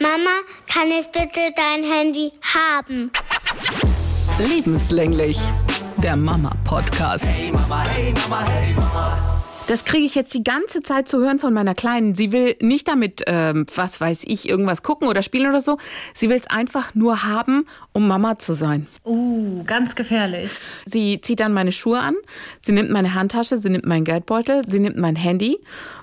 Mama, kann ich bitte dein Handy haben? Lebenslänglich, der Mama-Podcast. Hey Mama, hey Mama, hey Mama. Das kriege ich jetzt die ganze Zeit zu hören von meiner Kleinen. Sie will nicht damit, ähm, was weiß ich, irgendwas gucken oder spielen oder so. Sie will es einfach nur haben, um Mama zu sein. Uh, ganz gefährlich. Sie zieht dann meine Schuhe an, sie nimmt meine Handtasche, sie nimmt meinen Geldbeutel, sie nimmt mein Handy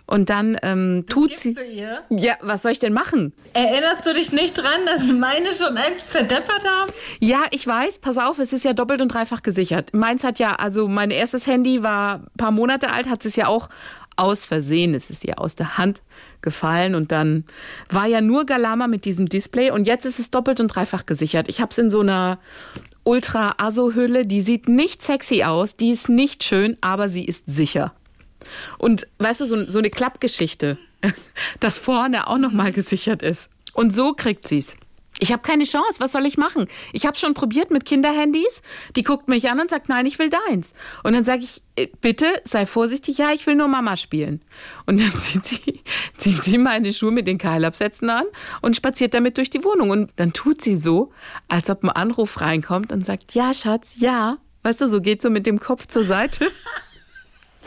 und dann ähm, tut sie. Du ihr? Ja, was soll ich denn machen? Erinnerst du dich nicht dran, dass meine schon eins zerdeppert haben? Ja, ich weiß. Pass auf, es ist ja doppelt und dreifach gesichert. Meins hat ja, also mein erstes Handy war ein paar Monate alt, hat es ja auch aus Versehen, es ist ihr aus der Hand gefallen und dann war ja nur Galama mit diesem Display und jetzt ist es doppelt und dreifach gesichert. Ich habe es in so einer Ultra-Aso-Hülle, die sieht nicht sexy aus, die ist nicht schön, aber sie ist sicher. Und weißt du, so, so eine Klappgeschichte, dass vorne auch nochmal gesichert ist. Und so kriegt sie es. Ich habe keine Chance. Was soll ich machen? Ich habe schon probiert mit Kinderhandys. Die guckt mich an und sagt, nein, ich will deins. Und dann sage ich, äh, bitte sei vorsichtig. Ja, ich will nur Mama spielen. Und dann zieht sie, zieht sie meine Schuhe mit den Keilabsätzen an und spaziert damit durch die Wohnung. Und dann tut sie so, als ob ein Anruf reinkommt und sagt, ja, Schatz, ja. Weißt du, so geht so mit dem Kopf zur Seite.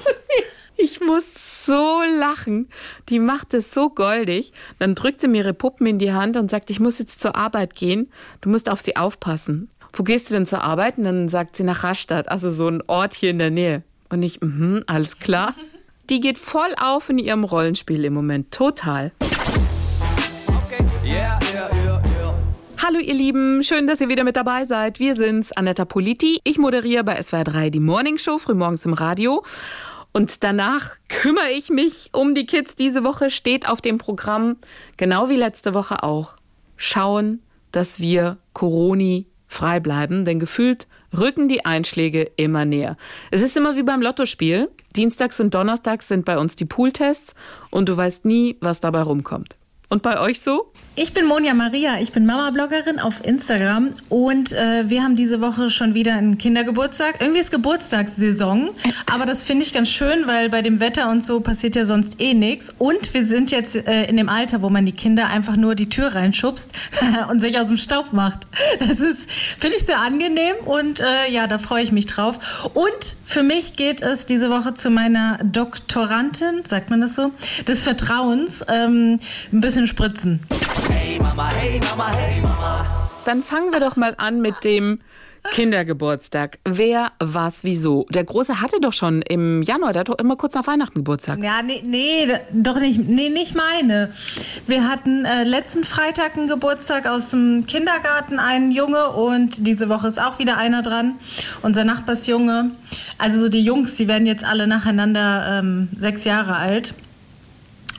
Ich muss so lachen. Die macht es so goldig. Dann drückt sie mir ihre Puppen in die Hand und sagt, ich muss jetzt zur Arbeit gehen. Du musst auf sie aufpassen. Wo gehst du denn zur Arbeit? Und dann sagt sie nach Rastatt, also so ein Ort hier in der Nähe. Und ich, mhm, alles klar. Die geht voll auf in ihrem Rollenspiel im Moment. Total. Hallo ihr Lieben, schön, dass ihr wieder mit dabei seid. Wir sind's, Anetta Politi. Ich moderiere bei SWR 3 die Morning Show, frühmorgens im Radio. Und danach kümmere ich mich um die Kids. Diese Woche steht auf dem Programm, genau wie letzte Woche auch, schauen, dass wir Coroni frei bleiben, denn gefühlt rücken die Einschläge immer näher. Es ist immer wie beim Lottospiel. Dienstags und Donnerstags sind bei uns die Pooltests und du weißt nie, was dabei rumkommt. Und bei euch so? Ich bin Monja Maria, ich bin Mama-Bloggerin auf Instagram und äh, wir haben diese Woche schon wieder einen Kindergeburtstag. Irgendwie ist Geburtstagssaison, aber das finde ich ganz schön, weil bei dem Wetter und so passiert ja sonst eh nichts. Und wir sind jetzt äh, in dem Alter, wo man die Kinder einfach nur die Tür reinschubst und sich aus dem Staub macht. Das ist, finde ich, sehr angenehm und äh, ja, da freue ich mich drauf. Und für mich geht es diese Woche zu meiner Doktorandin, sagt man das so, des Vertrauens, ähm, ein bisschen spritzen. Hey Mama, hey Mama, hey Mama. Dann fangen wir doch mal an mit dem Kindergeburtstag. Wer, was, wieso? Der Große hatte doch schon im Januar, der hat doch immer kurz nach Weihnachten Geburtstag. Ja, nee, nee doch nicht, nee, nicht meine. Wir hatten äh, letzten Freitag einen Geburtstag aus dem Kindergarten, einen Junge und diese Woche ist auch wieder einer dran, unser Nachbarsjunge. Also so die Jungs, die werden jetzt alle nacheinander ähm, sechs Jahre alt.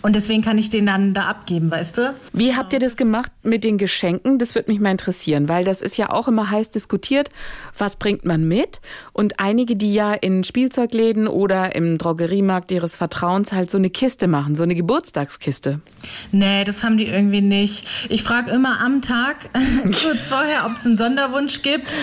Und deswegen kann ich den dann da abgeben, weißt du? Wie habt ihr das gemacht mit den Geschenken? Das würde mich mal interessieren, weil das ist ja auch immer heiß diskutiert. Was bringt man mit? Und einige, die ja in Spielzeugläden oder im Drogeriemarkt ihres Vertrauens halt so eine Kiste machen, so eine Geburtstagskiste. Nee, das haben die irgendwie nicht. Ich frage immer am Tag, kurz vorher, ob es einen Sonderwunsch gibt.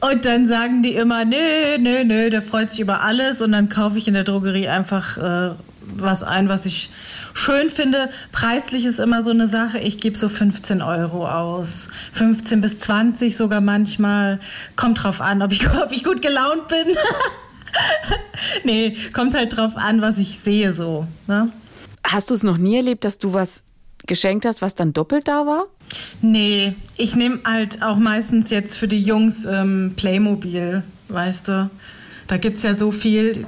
Und dann sagen die immer, nö, nö, nö, der freut sich über alles. Und dann kaufe ich in der Drogerie einfach äh, was ein, was ich schön finde. Preislich ist immer so eine Sache. Ich gebe so 15 Euro aus. 15 bis 20 sogar manchmal. Kommt drauf an, ob ich, ob ich gut gelaunt bin. nee, kommt halt drauf an, was ich sehe so. Ne? Hast du es noch nie erlebt, dass du was geschenkt hast, was dann doppelt da war? Nee, ich nehme halt auch meistens jetzt für die Jungs ähm, Playmobil, weißt du. Da gibt es ja so viel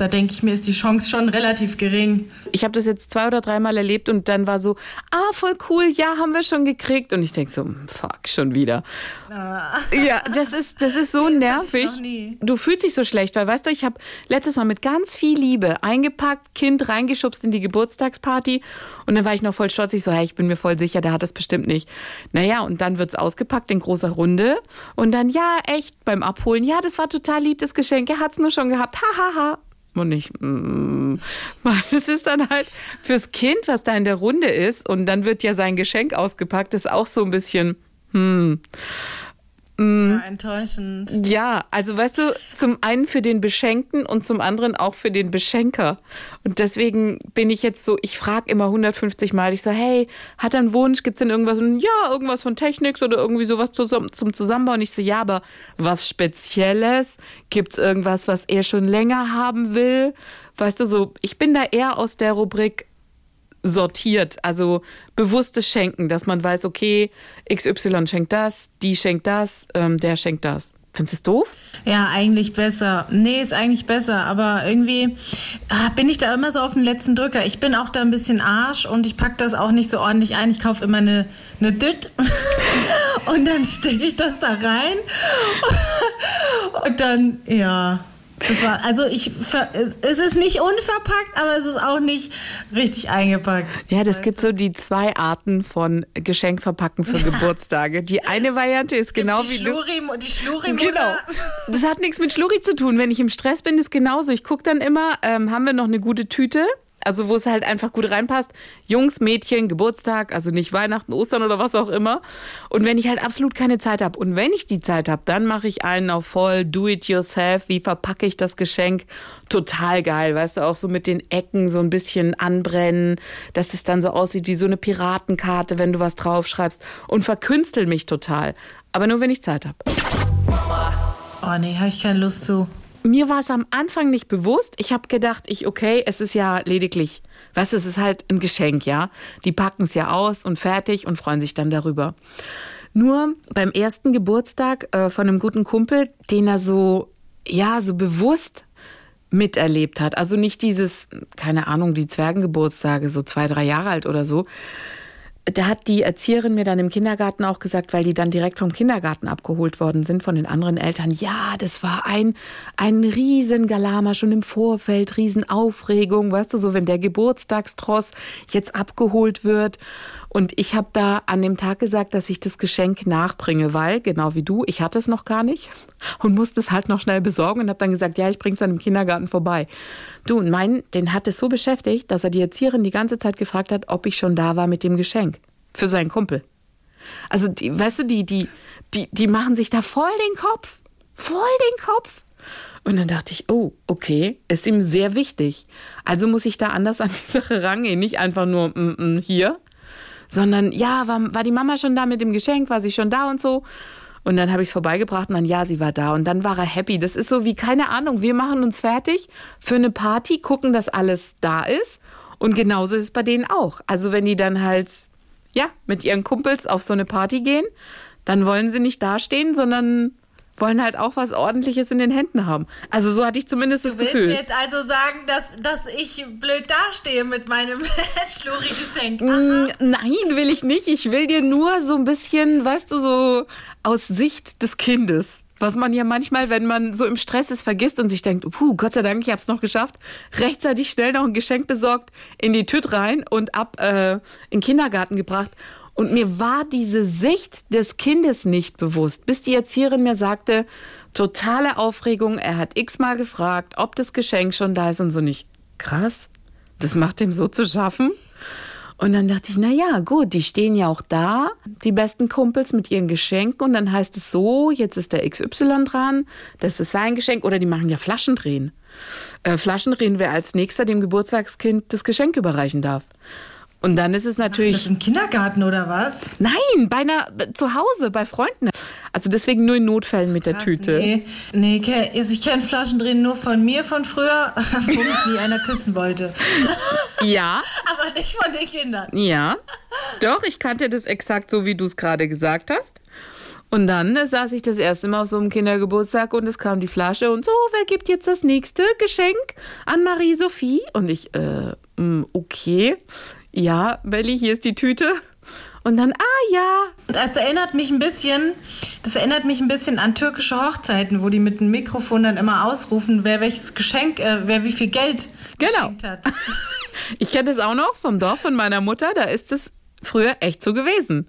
da denke ich mir, ist die Chance schon relativ gering. Ich habe das jetzt zwei oder dreimal erlebt und dann war so, ah, voll cool, ja, haben wir schon gekriegt. Und ich denke so, fuck, schon wieder. Ah. Ja, das ist, das ist so das nervig. Du fühlst dich so schlecht, weil weißt du, ich habe letztes Mal mit ganz viel Liebe eingepackt, Kind reingeschubst in die Geburtstagsparty und dann war ich noch voll stolz. Ich so, hey, ich bin mir voll sicher, der hat das bestimmt nicht. Naja, und dann wird es ausgepackt in großer Runde und dann, ja, echt, beim Abholen, ja, das war total lieb, das Geschenk, er hat es nur schon gehabt, hahaha. Ha, ha und nicht, mm, das ist dann halt fürs Kind, was da in der Runde ist und dann wird ja sein Geschenk ausgepackt, ist auch so ein bisschen, hm. Ja, enttäuschend. Ja, also weißt du, zum einen für den Beschenkten und zum anderen auch für den Beschenker. Und deswegen bin ich jetzt so, ich frage immer 150 Mal, ich so, hey, hat er einen Wunsch? Gibt es denn irgendwas? Und, ja, irgendwas von Technics oder irgendwie sowas zum, zum Zusammenbauen. Ich so, ja, aber was Spezielles? Gibt es irgendwas, was er schon länger haben will? Weißt du, so, ich bin da eher aus der Rubrik, sortiert, also bewusstes Schenken, dass man weiß, okay, XY schenkt das, die schenkt das, ähm, der schenkt das. Findest du es doof? Ja, eigentlich besser. Nee, ist eigentlich besser. Aber irgendwie ah, bin ich da immer so auf den letzten Drücker. Ich bin auch da ein bisschen Arsch und ich packe das auch nicht so ordentlich ein. Ich kaufe immer eine, eine Düt und dann stecke ich das da rein. und dann, ja, das war, also ich, es ist nicht unverpackt, aber es ist auch nicht richtig eingepackt. Ja, das gibt so die zwei Arten von Geschenkverpacken für Geburtstage. Die eine Variante ist genau die wie Schluri, du. Die Schluri Genau. Das hat nichts mit Schluri zu tun. Wenn ich im Stress bin, ist genauso. Ich gucke dann immer, ähm, haben wir noch eine gute Tüte? Also wo es halt einfach gut reinpasst. Jungs, Mädchen, Geburtstag, also nicht Weihnachten, Ostern oder was auch immer. Und wenn ich halt absolut keine Zeit habe und wenn ich die Zeit habe, dann mache ich einen auf voll Do-it-yourself. Wie verpacke ich das Geschenk? Total geil, weißt du, auch so mit den Ecken so ein bisschen anbrennen, dass es dann so aussieht wie so eine Piratenkarte, wenn du was draufschreibst und verkünstel mich total. Aber nur, wenn ich Zeit habe. Oh nee, habe ich keine Lust zu mir war es am Anfang nicht bewusst. Ich habe gedacht, ich, okay, es ist ja lediglich, weißt du, es ist halt ein Geschenk, ja. Die packen es ja aus und fertig und freuen sich dann darüber. Nur beim ersten Geburtstag äh, von einem guten Kumpel, den er so, ja, so bewusst miterlebt hat. Also nicht dieses, keine Ahnung, die Zwergengeburtstage, so zwei, drei Jahre alt oder so, da hat die Erzieherin mir dann im Kindergarten auch gesagt, weil die dann direkt vom Kindergarten abgeholt worden sind von den anderen Eltern. Ja, das war ein, ein Riesengalama schon im Vorfeld, Riesenaufregung, weißt du, so wenn der Geburtstagstross jetzt abgeholt wird. Und ich habe da an dem Tag gesagt, dass ich das Geschenk nachbringe, weil, genau wie du, ich hatte es noch gar nicht und musste es halt noch schnell besorgen und habe dann gesagt, ja, ich bringe es dann im Kindergarten vorbei. Du, und mein, den hat es so beschäftigt, dass er die Erzieherin die ganze Zeit gefragt hat, ob ich schon da war mit dem Geschenk für seinen Kumpel. Also, die, weißt du, die, die, die, die machen sich da voll den Kopf. Voll den Kopf. Und dann dachte ich, oh, okay, ist ihm sehr wichtig. Also muss ich da anders an die Sache rangehen. Nicht einfach nur mm, mm, hier, sondern ja, war, war die Mama schon da mit dem Geschenk, war sie schon da und so. Und dann habe ich es vorbeigebracht und dann, ja, sie war da. Und dann war er happy. Das ist so wie, keine Ahnung, wir machen uns fertig für eine Party, gucken, dass alles da ist. Und genauso ist es bei denen auch. Also wenn die dann halt, ja, mit ihren Kumpels auf so eine Party gehen, dann wollen sie nicht dastehen, sondern wollen halt auch was Ordentliches in den Händen haben. Also so hatte ich zumindest das Gefühl. Du willst jetzt also sagen, dass, dass ich blöd dastehe mit meinem Schluri-Geschenk? Mm, nein, will ich nicht. Ich will dir nur so ein bisschen, weißt du, so aus Sicht des Kindes. Was man ja manchmal, wenn man so im Stress ist, vergisst und sich denkt, puh, Gott sei Dank, ich habe es noch geschafft, rechtzeitig schnell noch ein Geschenk besorgt, in die Tüte rein und ab äh, in den Kindergarten gebracht. Und mir war diese Sicht des Kindes nicht bewusst, bis die Erzieherin mir sagte, totale Aufregung, er hat x-mal gefragt, ob das Geschenk schon da ist und so nicht. Krass, das macht ihm so zu schaffen. Und dann dachte ich, na ja, gut, die stehen ja auch da, die besten Kumpels mit ihren Geschenken und dann heißt es so, jetzt ist der XY dran, das ist sein Geschenk oder die machen ja Flaschendrehen. Äh, Flaschendrehen, wer als nächster dem Geburtstagskind das Geschenk überreichen darf. Und dann ist es natürlich. Ach, das im Kindergarten oder was? Nein, bei einer, zu Hause, bei Freunden. Also deswegen nur in Notfällen mit Krass, der Tüte. Nee, nee also ich kenne Flaschendrehen nur von mir von früher, wo mich nie einer küssen wollte. Ja. Aber nicht von den Kindern. Ja. Doch, ich kannte das exakt so, wie du es gerade gesagt hast. Und dann äh, saß ich das erste Mal auf so einem Kindergeburtstag und es kam die Flasche und so, wer gibt jetzt das nächste Geschenk an Marie-Sophie? Und ich, äh, mm, okay ja, Belly, hier ist die Tüte. Und dann, ah ja. Das erinnert mich ein bisschen, das erinnert mich ein bisschen an türkische Hochzeiten, wo die mit dem Mikrofon dann immer ausrufen, wer welches Geschenk, äh, wer wie viel Geld genau. geschenkt hat. Ich kenne das auch noch vom Dorf von meiner Mutter, da ist es früher echt so gewesen.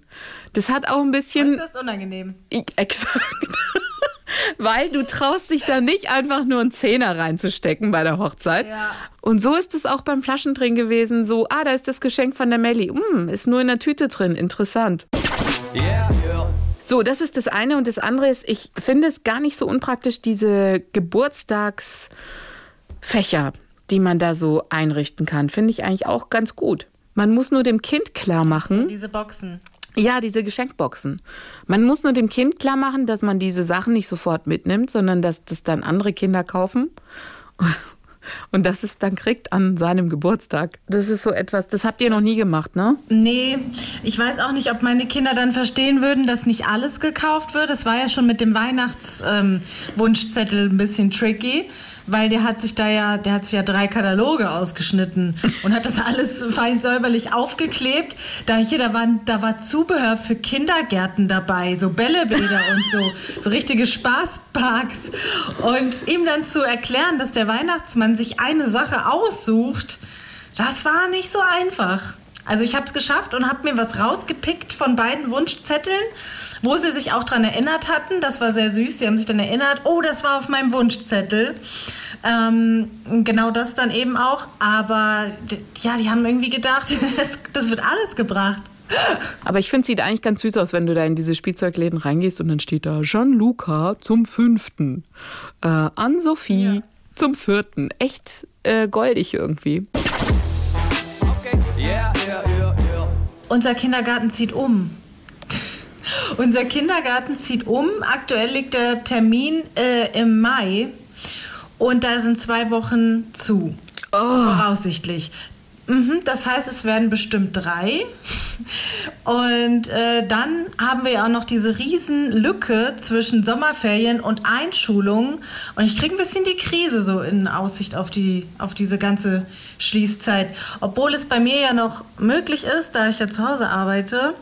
Das hat auch ein bisschen. ist das unangenehm? Ich, exakt. Weil du traust dich da nicht einfach nur einen Zehner reinzustecken bei der Hochzeit. Ja. Und so ist es auch beim Flaschendrehen gewesen. So, ah, da ist das Geschenk von der Melli. Hm, ist nur in der Tüte drin. Interessant. Yeah. So, das ist das eine. Und das andere ist, ich finde es gar nicht so unpraktisch, diese Geburtstagsfächer, die man da so einrichten kann. Finde ich eigentlich auch ganz gut. Man muss nur dem Kind klar machen. So diese Boxen. Ja, diese Geschenkboxen. Man muss nur dem Kind klar machen, dass man diese Sachen nicht sofort mitnimmt, sondern dass das dann andere Kinder kaufen und das es dann kriegt an seinem Geburtstag. Das ist so etwas, das habt ihr noch nie gemacht, ne? Nee, ich weiß auch nicht, ob meine Kinder dann verstehen würden, dass nicht alles gekauft wird. Das war ja schon mit dem Weihnachtswunschzettel ähm, ein bisschen tricky weil der hat sich da ja, der hat sich ja drei Kataloge ausgeschnitten und hat das alles fein säuberlich aufgeklebt. Da hier, da war, da war Zubehör für Kindergärten dabei, so Bällebäder und so, so richtige Spaßparks. Und ihm dann zu erklären, dass der Weihnachtsmann sich eine Sache aussucht, das war nicht so einfach. Also ich habe es geschafft und habe mir was rausgepickt von beiden Wunschzetteln, wo sie sich auch daran erinnert hatten. Das war sehr süß. Sie haben sich dann erinnert, oh, das war auf meinem Wunschzettel. Ähm, genau das dann eben auch. Aber ja, die haben irgendwie gedacht, das, das wird alles gebracht. Aber ich finde, es sieht eigentlich ganz süß aus, wenn du da in diese Spielzeugläden reingehst und dann steht da Gianluca zum fünften, äh, Ann-Sophie ja. zum vierten. Echt äh, goldig irgendwie. Okay. Yeah, yeah, yeah, Unser Kindergarten zieht um. Unser Kindergarten zieht um. Aktuell liegt der Termin äh, im Mai. Und da sind zwei Wochen zu. Oh. Voraussichtlich. Mhm, das heißt, es werden bestimmt drei. Und äh, dann haben wir ja auch noch diese riesen Lücke zwischen Sommerferien und Einschulung. Und ich kriege ein bisschen die Krise so in Aussicht auf, die, auf diese ganze Schließzeit. Obwohl es bei mir ja noch möglich ist, da ich ja zu Hause arbeite.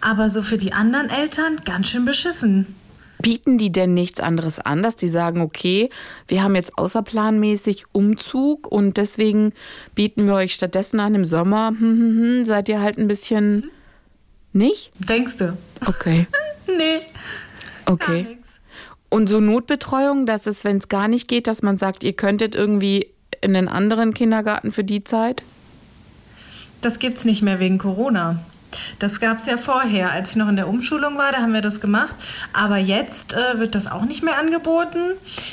Aber so für die anderen Eltern ganz schön beschissen. Bieten die denn nichts anderes an, dass die sagen, okay, wir haben jetzt außerplanmäßig Umzug und deswegen bieten wir euch stattdessen an im Sommer, hm, hm, hm, seid ihr halt ein bisschen nicht? Denkst du? Okay. nee. Okay. Und so Notbetreuung, dass es, wenn es gar nicht geht, dass man sagt, ihr könntet irgendwie in einen anderen Kindergarten für die Zeit? Das gibt's nicht mehr wegen Corona. Das gab es ja vorher, als ich noch in der Umschulung war, da haben wir das gemacht. Aber jetzt äh, wird das auch nicht mehr angeboten.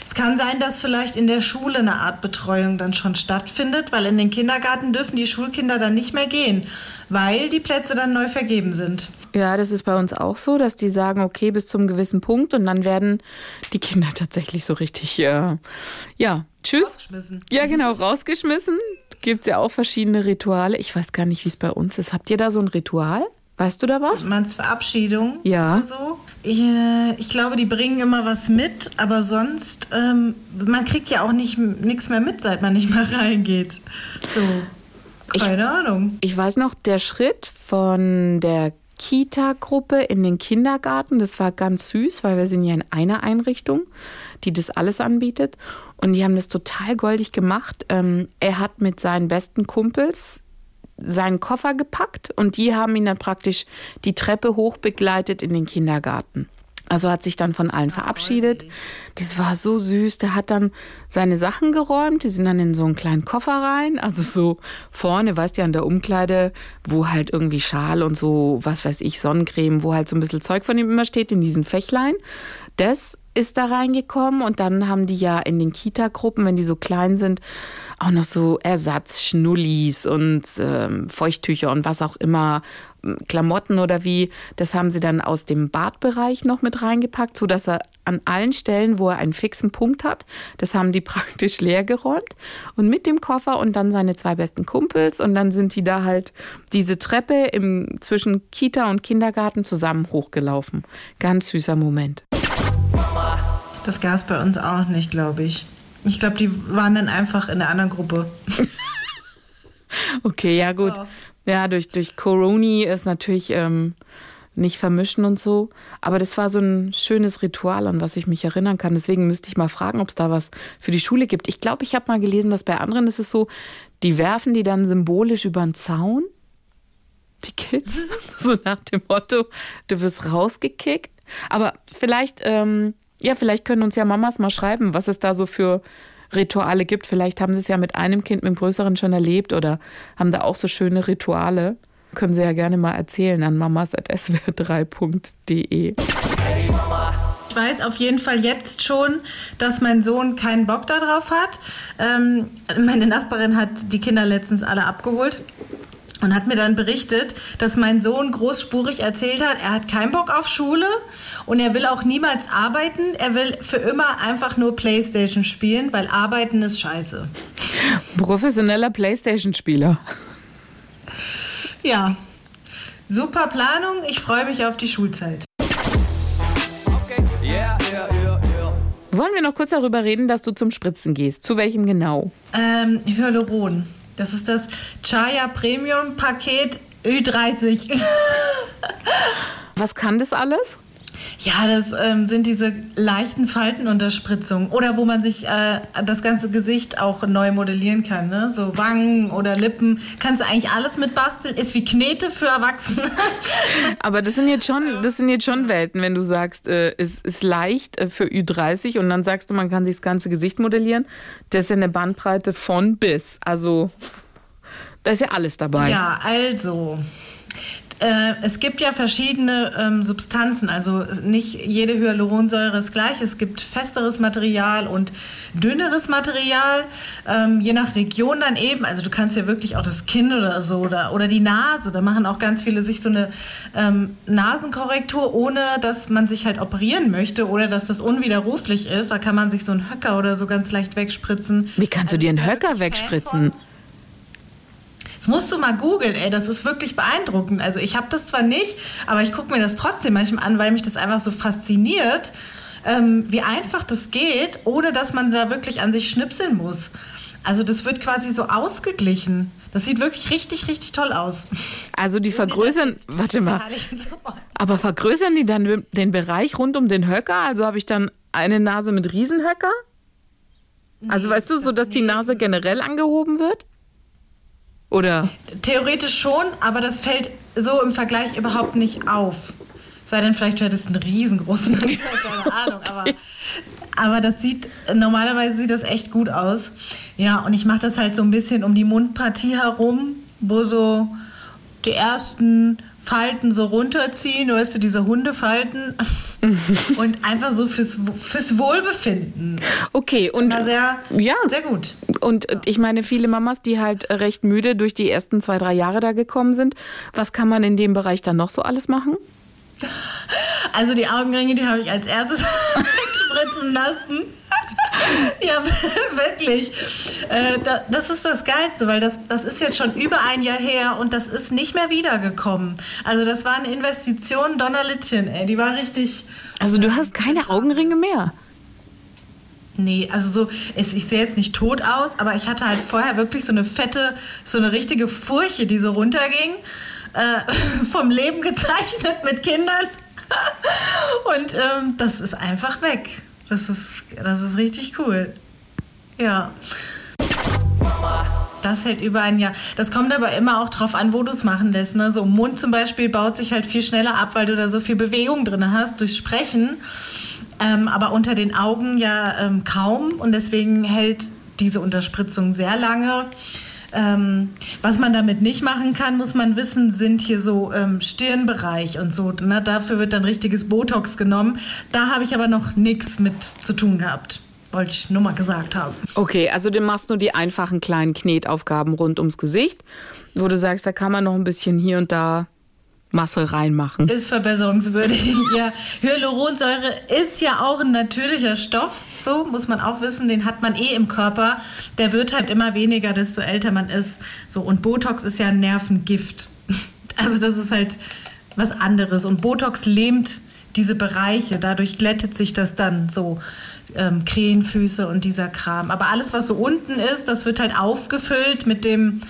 Es kann sein, dass vielleicht in der Schule eine Art Betreuung dann schon stattfindet, weil in den Kindergarten dürfen die Schulkinder dann nicht mehr gehen, weil die Plätze dann neu vergeben sind. Ja, das ist bei uns auch so, dass die sagen, okay, bis zum gewissen Punkt und dann werden die Kinder tatsächlich so richtig, äh, ja, tschüss. Rausgeschmissen. Ja, genau, rausgeschmissen gibt es ja auch verschiedene Rituale. Ich weiß gar nicht, wie es bei uns ist. Habt ihr da so ein Ritual? Weißt du da was? Meinst Verabschiedung? Ja. Oder so? Ich, äh, ich, glaube, die bringen immer was mit, aber sonst, ähm, man kriegt ja auch nichts mehr mit, seit man nicht mehr reingeht. So, keine ich, Ahnung. Ich weiß noch, der Schritt von der Kita-Gruppe in den Kindergarten, das war ganz süß, weil wir sind ja in einer Einrichtung, die das alles anbietet. Und die haben das total goldig gemacht. Ähm, er hat mit seinen besten Kumpels seinen Koffer gepackt und die haben ihn dann praktisch die Treppe hoch begleitet in den Kindergarten. Also hat sich dann von allen verabschiedet. Das war so süß. Der hat dann seine Sachen geräumt. Die sind dann in so einen kleinen Koffer rein. Also so vorne, weißt du, an der Umkleide, wo halt irgendwie Schal und so, was weiß ich, Sonnencreme, wo halt so ein bisschen Zeug von ihm immer steht, in diesen Fächlein. Das ist da reingekommen und dann haben die ja in den Kita-Gruppen, wenn die so klein sind, auch noch so Ersatzschnullis und ähm, Feuchttücher und was auch immer, Klamotten oder wie, das haben sie dann aus dem Badbereich noch mit reingepackt, so dass er an allen Stellen, wo er einen fixen Punkt hat, das haben die praktisch leer geräumt und mit dem Koffer und dann seine zwei besten Kumpels und dann sind die da halt diese Treppe im, zwischen Kita und Kindergarten zusammen hochgelaufen. Ganz süßer Moment. Das gab es bei uns auch nicht, glaube ich. Ich glaube, die waren dann einfach in der anderen Gruppe. okay, ja gut. Ja, ja durch, durch Coroni ist natürlich ähm, nicht vermischen und so. Aber das war so ein schönes Ritual, an was ich mich erinnern kann. Deswegen müsste ich mal fragen, ob es da was für die Schule gibt. Ich glaube, ich habe mal gelesen, dass bei anderen ist es so, die werfen die dann symbolisch über den Zaun. Die Kids. so nach dem Motto, du wirst rausgekickt. Aber vielleicht, ähm, ja, vielleicht können uns ja Mamas mal schreiben, was es da so für Rituale gibt. Vielleicht haben sie es ja mit einem Kind, mit dem größeren schon erlebt oder haben da auch so schöne Rituale. Können Sie ja gerne mal erzählen an mamas.swr3.de. Hey Mama. Ich weiß auf jeden Fall jetzt schon, dass mein Sohn keinen Bock darauf hat. Ähm, meine Nachbarin hat die Kinder letztens alle abgeholt und hat mir dann berichtet, dass mein Sohn großspurig erzählt hat, er hat keinen Bock auf Schule und er will auch niemals arbeiten. Er will für immer einfach nur Playstation spielen, weil arbeiten ist scheiße. Professioneller Playstation-Spieler. Ja, super Planung. Ich freue mich auf die Schulzeit. Wollen wir noch kurz darüber reden, dass du zum Spritzen gehst? Zu welchem genau? Ähm, Hyaluron. Das ist das Chaya Premium Paket Ü30. Was kann das alles? Ja, das ähm, sind diese leichten Faltenunterspritzungen oder wo man sich äh, das ganze Gesicht auch neu modellieren kann, ne? So Wangen oder Lippen, kannst du eigentlich alles mit basteln. Ist wie Knete für Erwachsene. Aber das sind jetzt schon, das sind jetzt schon Welten, wenn du sagst, äh, es ist leicht äh, für Ü30 und dann sagst du, man kann sich das ganze Gesicht modellieren. Das ist ja eine Bandbreite von bis. Also da ist ja alles dabei. Ja, also äh, es gibt ja verschiedene ähm, Substanzen, also nicht jede Hyaluronsäure ist gleich. Es gibt festeres Material und dünneres Material, ähm, je nach Region dann eben. Also du kannst ja wirklich auch das Kinn oder so oder, oder die Nase. Da machen auch ganz viele sich so eine ähm, Nasenkorrektur, ohne dass man sich halt operieren möchte oder dass das unwiderruflich ist. Da kann man sich so einen Höcker oder so ganz leicht wegspritzen. Wie kannst du also, dir einen Höcker wegspritzen? Das musst du mal googeln, ey, das ist wirklich beeindruckend. Also ich habe das zwar nicht, aber ich gucke mir das trotzdem manchmal an, weil mich das einfach so fasziniert, ähm, wie einfach das geht, ohne dass man da wirklich an sich schnipseln muss. Also das wird quasi so ausgeglichen. Das sieht wirklich richtig, richtig toll aus. Also die vergrößern, warte mal, aber vergrößern die dann den Bereich rund um den Höcker? Also habe ich dann eine Nase mit Riesenhöcker? Also weißt du, so dass die Nase generell angehoben wird? Oder? Theoretisch schon, aber das fällt so im Vergleich überhaupt nicht auf. Sei denn, vielleicht wäre das ein riesengroßen, keine Ahnung, aber, aber das sieht, normalerweise sieht das echt gut aus. Ja, und ich mache das halt so ein bisschen um die Mundpartie herum, wo so die ersten Falten so runterziehen, weißt du, diese Hundefalten und einfach so fürs, fürs Wohlbefinden. Okay, und sehr, ja, sehr gut. Und ich meine, viele Mamas, die halt recht müde durch die ersten zwei, drei Jahre da gekommen sind, was kann man in dem Bereich dann noch so alles machen? Also die Augenringe, die habe ich als erstes spritzen lassen. ja, wirklich. Äh, das ist das Geilste, weil das, das ist jetzt schon über ein Jahr her und das ist nicht mehr wiedergekommen. Also das war eine Investition Donnerlittchen, ey. Die war richtig. Also du hast keine Augenringe mehr. Nee, also so, ich, ich sehe jetzt nicht tot aus, aber ich hatte halt vorher wirklich so eine fette, so eine richtige Furche, die so runterging. Äh, vom Leben gezeichnet mit Kindern. Und ähm, das ist einfach weg. Das ist, das ist richtig cool. Ja. Das hält über ein Jahr. Das kommt aber immer auch drauf an, wo du es machen lässt. Ne? So Mund zum Beispiel baut sich halt viel schneller ab, weil du da so viel Bewegung drin hast durch Sprechen. Ähm, aber unter den Augen ja ähm, kaum. Und deswegen hält diese Unterspritzung sehr lange. Ähm, was man damit nicht machen kann, muss man wissen, sind hier so ähm, Stirnbereich und so. Ne? Dafür wird dann richtiges Botox genommen. Da habe ich aber noch nichts mit zu tun gehabt. Wollte ich nur mal gesagt haben. Okay, also du machst nur die einfachen kleinen Knetaufgaben rund ums Gesicht, wo du sagst, da kann man noch ein bisschen hier und da Masse reinmachen. Ist verbesserungswürdig, ja. Hyaluronsäure ist ja auch ein natürlicher Stoff, so muss man auch wissen, den hat man eh im Körper. Der wird halt immer weniger, desto älter man ist. So und Botox ist ja ein Nervengift. Also das ist halt was anderes und Botox lähmt diese Bereiche, dadurch glättet sich das dann so ähm, Krähenfüße und dieser Kram. Aber alles, was so unten ist, das wird halt aufgefüllt mit dem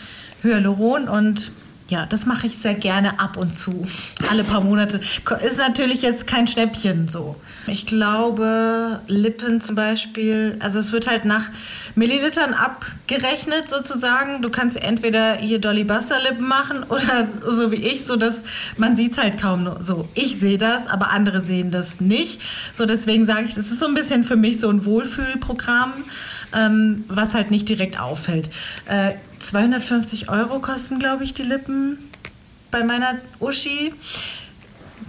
Hyaluron und ja, das mache ich sehr gerne ab und zu. Alle paar Monate. Ist natürlich jetzt kein Schnäppchen so. Ich glaube, Lippen zum Beispiel, also es wird halt nach Millilitern abgerechnet sozusagen. Du kannst entweder hier Dolly Buster Lippen machen oder so wie ich, so dass man sieht es halt kaum so. Ich sehe das, aber andere sehen das nicht. So deswegen sage ich, das ist so ein bisschen für mich so ein Wohlfühlprogramm, ähm, was halt nicht direkt auffällt. Äh, 250 Euro kosten, glaube ich, die Lippen. bei meiner Uschi.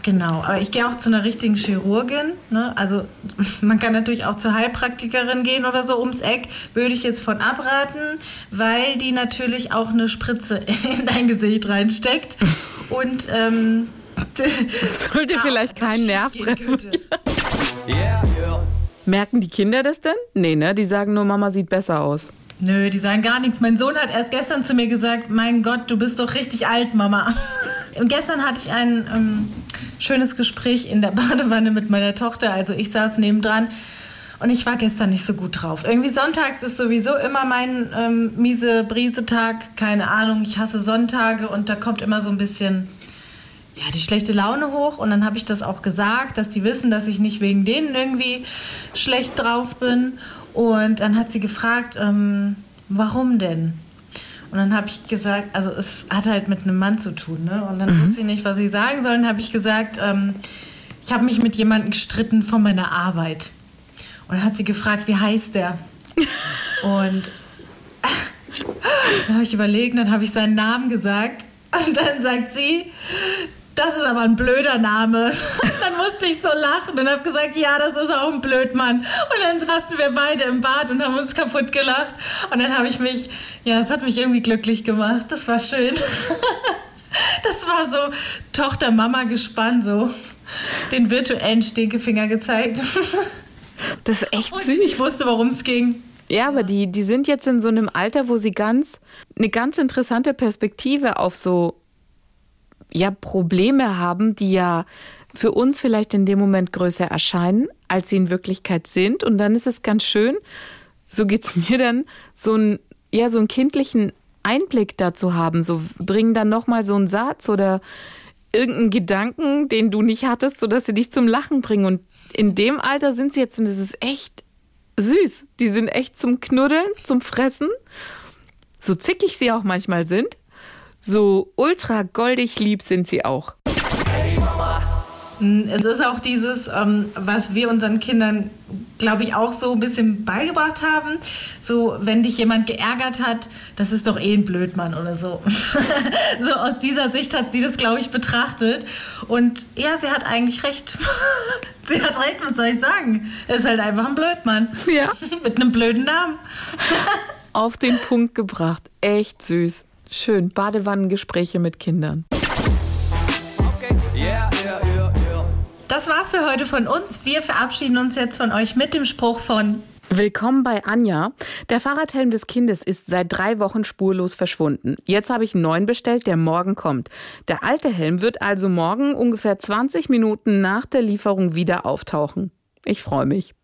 Genau, aber ich gehe auch zu einer richtigen Chirurgin. Ne? Also man kann natürlich auch zur Heilpraktikerin gehen oder so ums Eck. Würde ich jetzt von abraten, weil die natürlich auch eine Spritze in dein Gesicht reinsteckt. Und ähm, sollte vielleicht keinen Nerv treffen. Merken die Kinder das denn? Nee, ne? Die sagen nur, Mama sieht besser aus. Nö, die sagen gar nichts. Mein Sohn hat erst gestern zu mir gesagt, mein Gott, du bist doch richtig alt, Mama. Und gestern hatte ich ein ähm, schönes Gespräch in der Badewanne mit meiner Tochter. Also ich saß nebendran und ich war gestern nicht so gut drauf. Irgendwie sonntags ist sowieso immer mein ähm, miese Brise-Tag. Keine Ahnung, ich hasse Sonntage und da kommt immer so ein bisschen ja, die schlechte Laune hoch. Und dann habe ich das auch gesagt, dass die wissen, dass ich nicht wegen denen irgendwie schlecht drauf bin. Und dann hat sie gefragt, ähm, warum denn? Und dann habe ich gesagt, also es hat halt mit einem Mann zu tun, ne? Und dann mhm. wusste ich nicht, was ich sagen soll. Dann habe ich gesagt, ähm, ich habe mich mit jemandem gestritten von meiner Arbeit. Und dann hat sie gefragt, wie heißt der? Und dann habe ich überlegt, dann habe ich seinen Namen gesagt. Und dann sagt sie, das ist aber ein blöder Name. dann musste ich so lachen und habe gesagt, ja, das ist auch ein Blödmann. Und dann saßen wir beide im Bad und haben uns kaputt gelacht. Und dann habe ich mich, ja, es hat mich irgendwie glücklich gemacht. Das war schön. das war so Tochter-Mama-Gespann, so den virtuellen Stinkefinger gezeigt. das ist echt süß. Ich wusste, worum es ging. Ja, aber die, die sind jetzt in so einem Alter, wo sie ganz eine ganz interessante Perspektive auf so ja Probleme haben, die ja für uns vielleicht in dem Moment größer erscheinen, als sie in Wirklichkeit sind. Und dann ist es ganz schön, so geht es mir dann, so ein, ja, so einen kindlichen Einblick dazu haben. So bringen dann nochmal so einen Satz oder irgendeinen Gedanken, den du nicht hattest, sodass sie dich zum Lachen bringen. Und in dem Alter sind sie jetzt und es ist echt süß. Die sind echt zum Knuddeln, zum Fressen. So zickig sie auch manchmal sind. So ultra goldig lieb sind sie auch. Hey Mama. Hm, es ist auch dieses, ähm, was wir unseren Kindern, glaube ich, auch so ein bisschen beigebracht haben. So, wenn dich jemand geärgert hat, das ist doch eh ein Blödmann oder so. so aus dieser Sicht hat sie das, glaube ich, betrachtet. Und ja, sie hat eigentlich recht. sie hat recht, was soll ich sagen? Er ist halt einfach ein Blödmann. Ja. Mit einem blöden Namen. Auf den Punkt gebracht. Echt süß. Schön, Badewannengespräche mit Kindern. Okay. Yeah, yeah, yeah, das war's für heute von uns. Wir verabschieden uns jetzt von euch mit dem Spruch von Willkommen bei Anja. Der Fahrradhelm des Kindes ist seit drei Wochen spurlos verschwunden. Jetzt habe ich einen neuen bestellt, der morgen kommt. Der alte Helm wird also morgen ungefähr 20 Minuten nach der Lieferung wieder auftauchen. Ich freue mich.